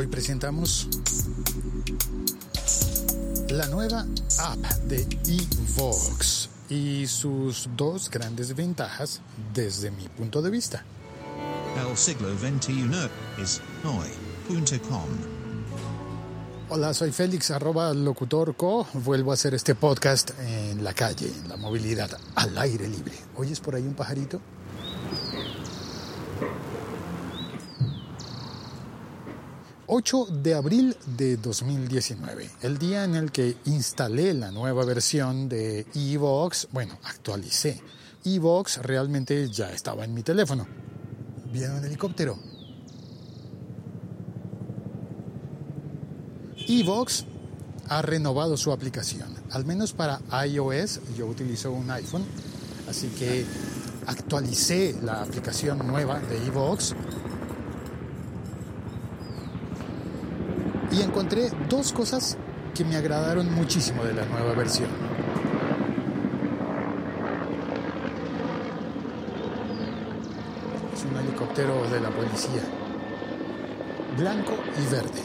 Hoy presentamos la nueva app de Evox y sus dos grandes ventajas desde mi punto de vista. El siglo XXI es hoy.com. Hola, soy Félix, arroba locutorco. Vuelvo a hacer este podcast en la calle, en la movilidad, al aire libre. ¿Oyes por ahí un pajarito? ...8 de abril de 2019... ...el día en el que instalé la nueva versión de Evox... ...bueno, actualicé... Evox realmente ya estaba en mi teléfono... ¿Viene un helicóptero? Evox ha renovado su aplicación, al menos para iOS, yo utilizo un iPhone, así que actualicé la aplicación nueva de Evox y encontré dos cosas que me agradaron muchísimo de la nueva versión. Es un helicóptero de la policía, blanco y verde.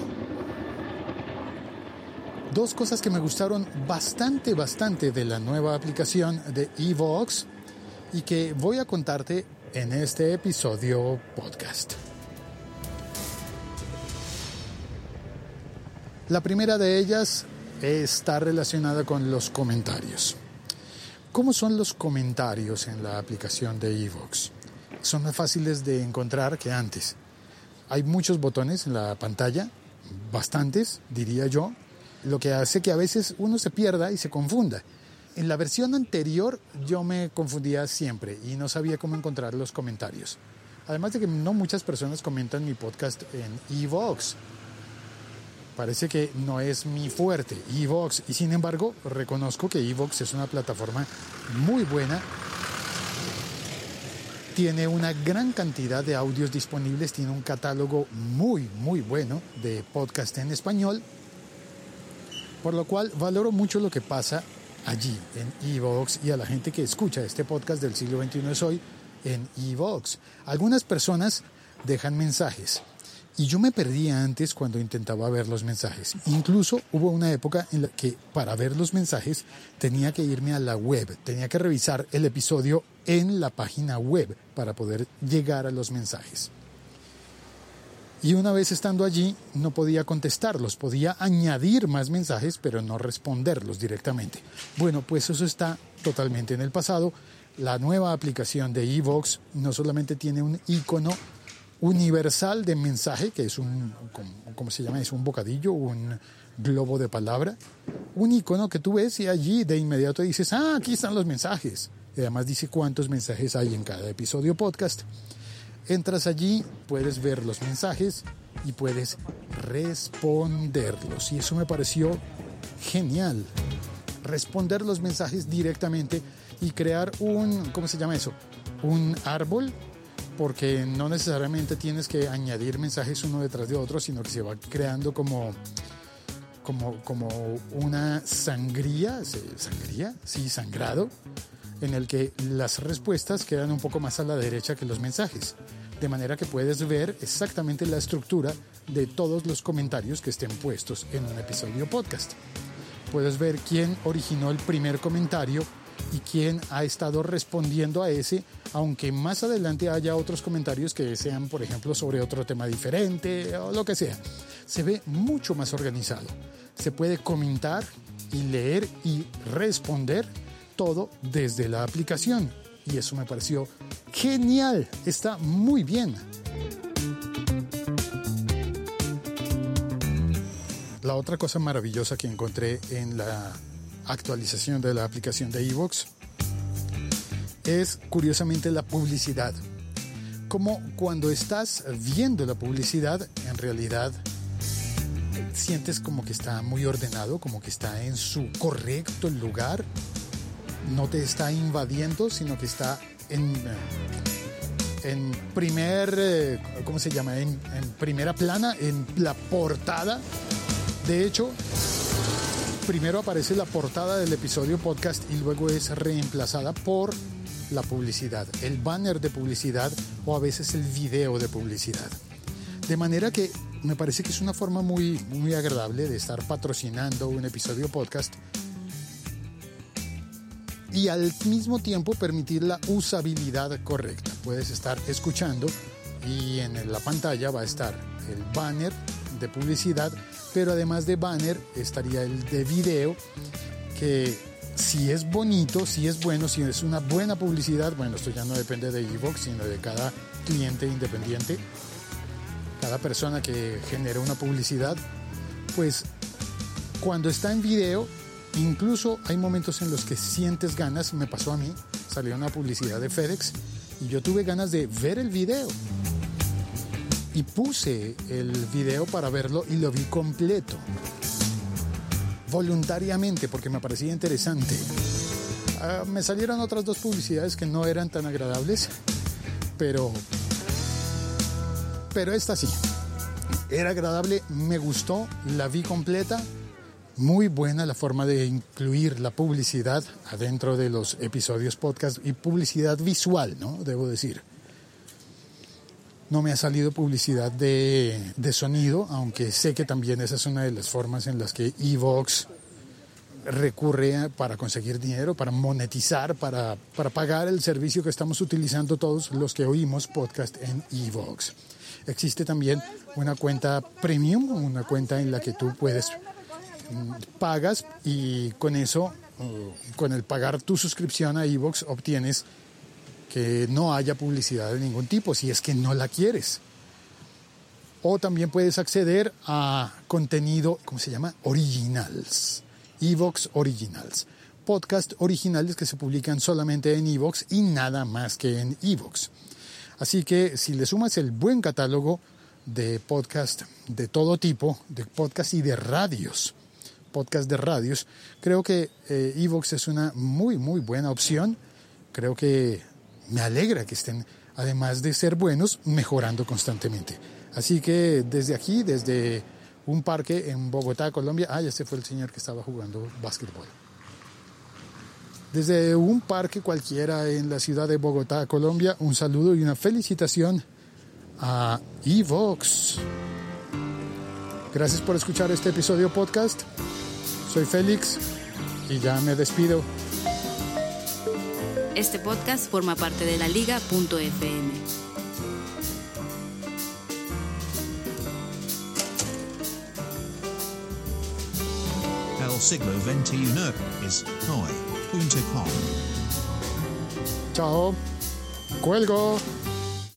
Dos cosas que me gustaron bastante, bastante de la nueva aplicación de Evox y que voy a contarte en este episodio podcast. La primera de ellas está relacionada con los comentarios. ¿Cómo son los comentarios en la aplicación de Evox? Son más fáciles de encontrar que antes. Hay muchos botones en la pantalla, bastantes, diría yo, lo que hace que a veces uno se pierda y se confunda. En la versión anterior yo me confundía siempre y no sabía cómo encontrar los comentarios. Además de que no muchas personas comentan mi podcast en Evox. Parece que no es mi fuerte, Evox. Y sin embargo, reconozco que Evox es una plataforma muy buena. Tiene una gran cantidad de audios disponibles, tiene un catálogo muy, muy bueno de podcast en español por lo cual valoro mucho lo que pasa allí en Evox y a la gente que escucha este podcast del siglo XXI es hoy en Evox. Algunas personas dejan mensajes y yo me perdía antes cuando intentaba ver los mensajes. Incluso hubo una época en la que para ver los mensajes tenía que irme a la web, tenía que revisar el episodio en la página web para poder llegar a los mensajes. Y una vez estando allí no podía contestarlos, podía añadir más mensajes, pero no responderlos directamente. Bueno, pues eso está totalmente en el pasado. La nueva aplicación de Evox no solamente tiene un icono universal de mensaje, que es un, ¿cómo se llama? Es un bocadillo, un globo de palabra, un icono que tú ves y allí de inmediato dices, ah, aquí están los mensajes. Y además dice cuántos mensajes hay en cada episodio podcast. Entras allí, puedes ver los mensajes y puedes responderlos. Y eso me pareció genial. Responder los mensajes directamente y crear un, ¿cómo se llama eso? Un árbol, porque no necesariamente tienes que añadir mensajes uno detrás de otro, sino que se va creando como, como, como una sangría, ¿sangría? Sí, sangrado en el que las respuestas quedan un poco más a la derecha que los mensajes, de manera que puedes ver exactamente la estructura de todos los comentarios que estén puestos en un episodio podcast. Puedes ver quién originó el primer comentario y quién ha estado respondiendo a ese, aunque más adelante haya otros comentarios que sean, por ejemplo, sobre otro tema diferente o lo que sea. Se ve mucho más organizado. Se puede comentar y leer y responder todo desde la aplicación. Y eso me pareció genial, está muy bien. La otra cosa maravillosa que encontré en la actualización de la aplicación de Evox es curiosamente la publicidad. Como cuando estás viendo la publicidad, en realidad sientes como que está muy ordenado, como que está en su correcto lugar no te está invadiendo, sino que está en, en primer, eh, ¿cómo se llama? En, primera plana, en la portada. De hecho, primero aparece la portada del episodio podcast y luego es reemplazada por la publicidad, el banner de publicidad o a veces el video de publicidad. De manera que me parece que es una forma muy, muy agradable de estar patrocinando un episodio podcast y al mismo tiempo permitir la usabilidad correcta. Puedes estar escuchando y en la pantalla va a estar el banner de publicidad, pero además de banner estaría el de video que si es bonito, si es bueno, si es una buena publicidad, bueno, esto ya no depende de Evox, sino de cada cliente independiente, cada persona que genera una publicidad, pues cuando está en video, incluso hay momentos en los que sientes ganas, me pasó a mí, salió una publicidad de FedEx y yo tuve ganas de ver el video. Y puse el video para verlo y lo vi completo voluntariamente porque me parecía interesante. Ah, me salieron otras dos publicidades que no eran tan agradables, pero, pero esta sí. Era agradable, me gustó, la vi completa. Muy buena la forma de incluir la publicidad adentro de los episodios podcast y publicidad visual, ¿no? Debo decir. No me ha salido publicidad de, sonido, aunque sé que también esa es una de las formas en las que Evox recurre para conseguir dinero, para monetizar, para, para pagar el servicio que estamos utilizando todos los que oímos podcast en Evox. Existe también una cuenta premium, una cuenta en la que tú puedes mm, pagas y con eso, uh, con el pagar tu suscripción a Evox, obtienes no haya publicidad de ningún tipo, si es que no la quieres. O también puedes acceder a contenido, ¿cómo se llama? Originals. Evox Originals. Podcast originales que se publican solamente en Evox y nada más que en Evox. Así que si le sumas el buen catálogo de podcast de todo tipo, de podcast y de radios, podcast de radios, creo que eh, Evox es una muy, muy buena opción. Creo que me alegra que estén, además de ser buenos, mejorando constantemente. Así que desde aquí, desde un parque en Bogotá, Colombia, ah, este fue el señor que estaba jugando básquetbol. Desde un parque cualquiera en la ciudad de Bogotá, Colombia, un saludo y una felicitación a Evox. Gracias por escuchar este episodio podcast. Soy Félix y ya me despido. Este podcast forma parte de la liga.fm. El siglo XXI es hoy.com. Chao. Cuelgo.